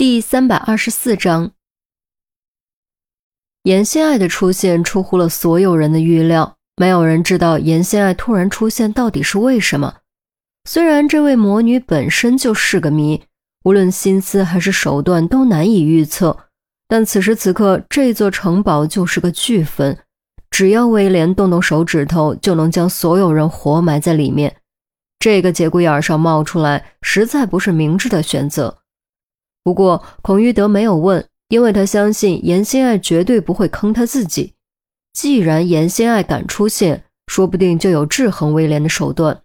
第三百二十四章，严心爱的出现出乎了所有人的预料，没有人知道严心爱突然出现到底是为什么。虽然这位魔女本身就是个谜，无论心思还是手段都难以预测，但此时此刻这座城堡就是个巨坟，只要威廉动动手指头，就能将所有人活埋在里面。这个节骨眼上冒出来，实在不是明智的选择。不过孔玉德没有问，因为他相信严心爱绝对不会坑他自己。既然严心爱敢出现，说不定就有制衡威廉的手段。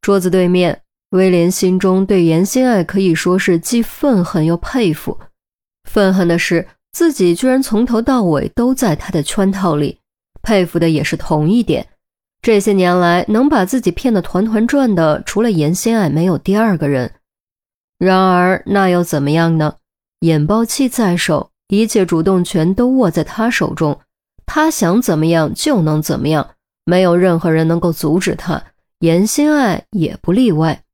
桌子对面，威廉心中对严心爱可以说是既愤恨又佩服。愤恨的是自己居然从头到尾都在他的圈套里，佩服的也是同一点。这些年来，能把自己骗得团团转的，除了严心爱，没有第二个人。然而，那又怎么样呢？引爆器在手，一切主动权都握在他手中，他想怎么样就能怎么样，没有任何人能够阻止他，严心爱也不例外。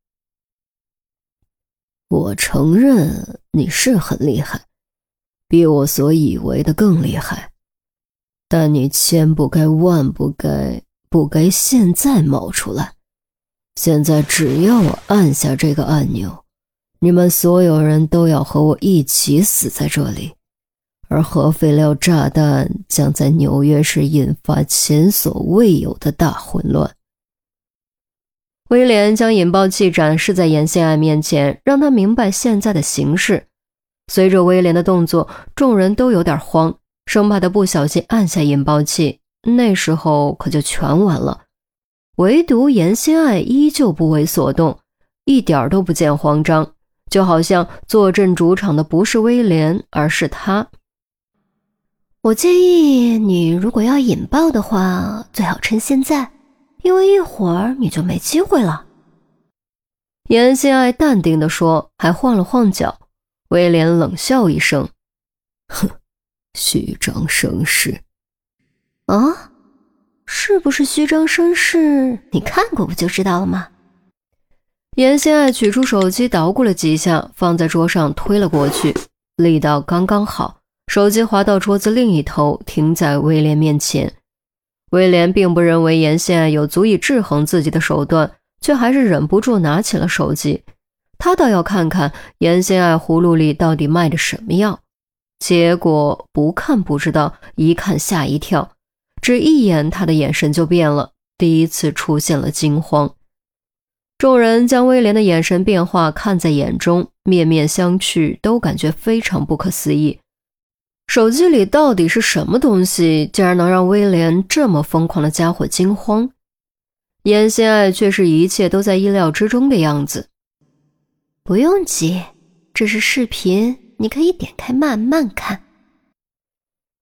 我承认你是很厉害，比我所以为的更厉害，但你千不该万不该。不该现在冒出来！现在只要我按下这个按钮，你们所有人都要和我一起死在这里，而核废料炸弹将在纽约市引发前所未有的大混乱。威廉将引爆器展示在严心爱面前，让他明白现在的形势。随着威廉的动作，众人都有点慌，生怕他不小心按下引爆器。那时候可就全完了，唯独严心爱依旧不为所动，一点都不见慌张，就好像坐镇主场的不是威廉，而是他。我建议你，如果要引爆的话，最好趁现在，因为一会儿你就没机会了。严心爱淡定地说，还晃了晃脚。威廉冷笑一声：“哼，虚张声势。”啊，是不是虚张声势？你看过不就知道了吗？严心爱取出手机，捣鼓了几下，放在桌上，推了过去，力道刚刚好。手机滑到桌子另一头，停在威廉面前。威廉并不认为严心爱有足以制衡自己的手段，却还是忍不住拿起了手机。他倒要看看严心爱葫芦里到底卖的什么药。结果不看不知道，一看吓一跳。只一眼，他的眼神就变了，第一次出现了惊慌。众人将威廉的眼神变化看在眼中，面面相觑，都感觉非常不可思议。手机里到底是什么东西，竟然能让威廉这么疯狂的家伙惊慌？严心爱却是一切都在意料之中的样子。不用急，这是视频，你可以点开慢慢看。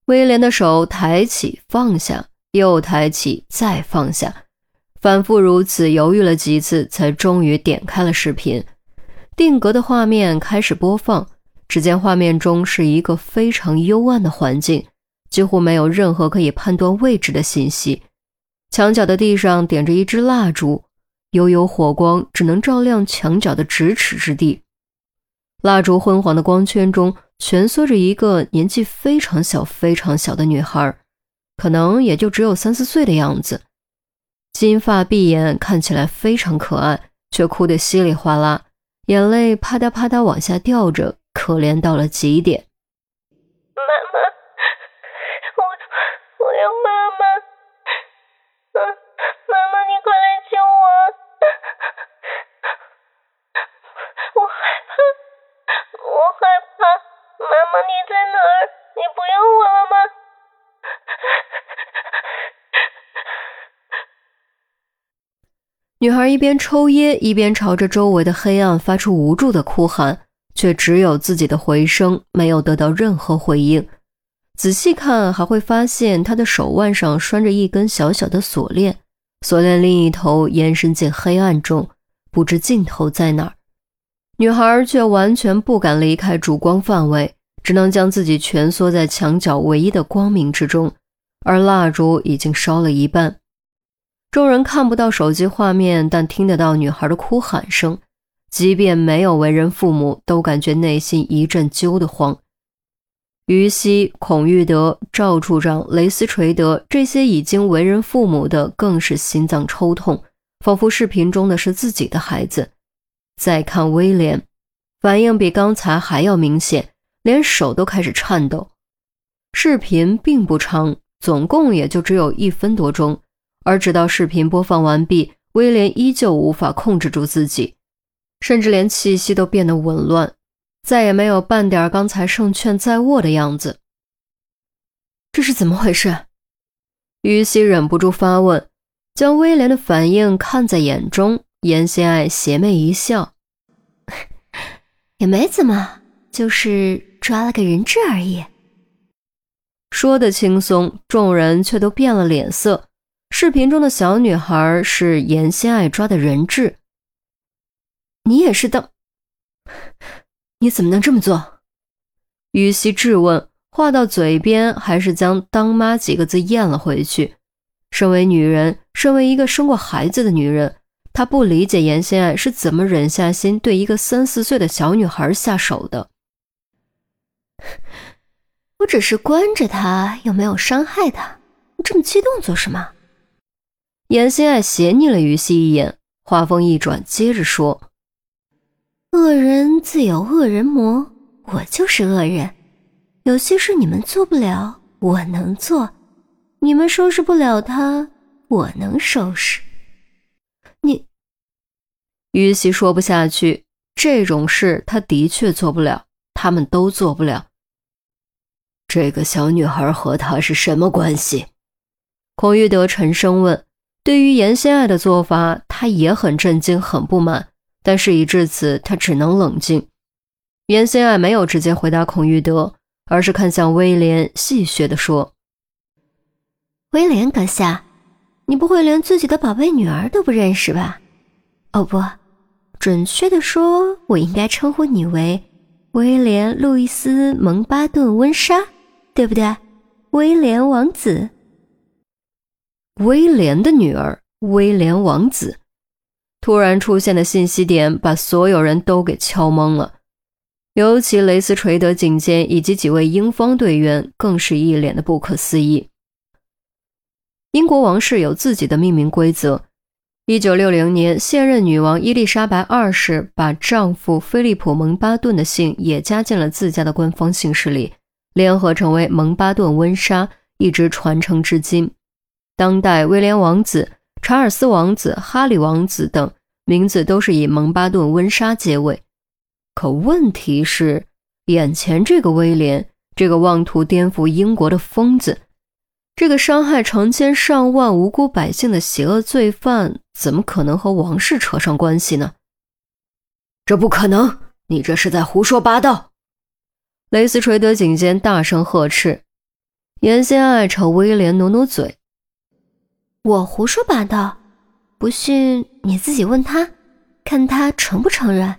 威廉的手抬起，放下，又抬起，再放下，反复如此，犹豫了几次，才终于点开了视频。定格的画面开始播放。只见画面中是一个非常幽暗的环境，几乎没有任何可以判断位置的信息。墙角的地上点着一支蜡烛，悠悠火光只能照亮墙角的咫尺之地。蜡烛昏黄的光圈中。蜷缩着一个年纪非常小、非常小的女孩，可能也就只有三四岁的样子，金发碧眼，看起来非常可爱，却哭得稀里哗啦，眼泪啪嗒啪嗒往下掉着，可怜到了极点。妈妈，我我要妈妈，妈妈妈，你快来救我，我害怕，我害怕。妈妈，你在哪儿？你不要我了吗？女孩一边抽噎，一边朝着周围的黑暗发出无助的哭喊，却只有自己的回声，没有得到任何回应。仔细看，还会发现她的手腕上拴着一根小小的锁链，锁链另一头延伸进黑暗中，不知尽头在哪儿。女孩却完全不敢离开烛光范围，只能将自己蜷缩在墙角唯一的光明之中，而蜡烛已经烧了一半。众人看不到手机画面，但听得到女孩的哭喊声。即便没有为人父母，都感觉内心一阵揪得慌。于西、孔玉德、赵处长、雷斯垂德这些已经为人父母的，更是心脏抽痛，仿佛视频中的是自己的孩子。再看威廉，反应比刚才还要明显，连手都开始颤抖。视频并不长，总共也就只有一分多钟，而直到视频播放完毕，威廉依旧无法控制住自己。甚至连气息都变得紊乱，再也没有半点刚才胜券在握的样子。这是怎么回事？于西忍不住发问，将威廉的反应看在眼中。严心爱邪魅一笑：“也没怎么，就是抓了个人质而已。”说的轻松，众人却都变了脸色。视频中的小女孩是严心爱抓的人质。你也是当，你怎么能这么做？于西质问，话到嘴边，还是将“当妈”几个字咽了回去。身为女人，身为一个生过孩子的女人，她不理解严心爱是怎么忍下心对一个三四岁的小女孩下手的。我只是关着她，又没有伤害她，你这么激动做什么？严心爱斜睨了于西一眼，话锋一转，接着说。恶人自有恶人磨，我就是恶人。有些事你们做不了，我能做；你们收拾不了他，我能收拾。你，于西说不下去，这种事他的确做不了，他们都做不了。这个小女孩和他是什么关系？孔玉德沉声问。对于严心爱的做法，他也很震惊，很不满。但事已至此，他只能冷静。严心爱没有直接回答孔玉德，而是看向威廉，戏谑地说：“威廉阁下，你不会连自己的宝贝女儿都不认识吧？哦不，准确的说，我应该称呼你为威廉·路易斯·蒙巴顿·温莎，对不对？威廉王子。威廉的女儿，威廉王子。”突然出现的信息点把所有人都给敲懵了，尤其雷斯垂德警监以及几位英方队员更是一脸的不可思议。英国王室有自己的命名规则。一九六零年，现任女王伊丽莎白二世把丈夫菲利普·蒙巴顿的姓也加进了自家的官方姓氏里，联合成为蒙巴顿温莎，一直传承至今。当代威廉王子。查尔斯王子、哈里王子等名字都是以蒙巴顿温莎结尾，可问题是，眼前这个威廉，这个妄图颠覆英国的疯子，这个伤害成千上万无辜百姓的邪恶罪犯，怎么可能和王室扯上关系呢？这不可能！你这是在胡说八道！雷斯垂德警监大声呵斥，严心爱朝威廉努努嘴。我胡说八道，不信你自己问他，看他承不承认。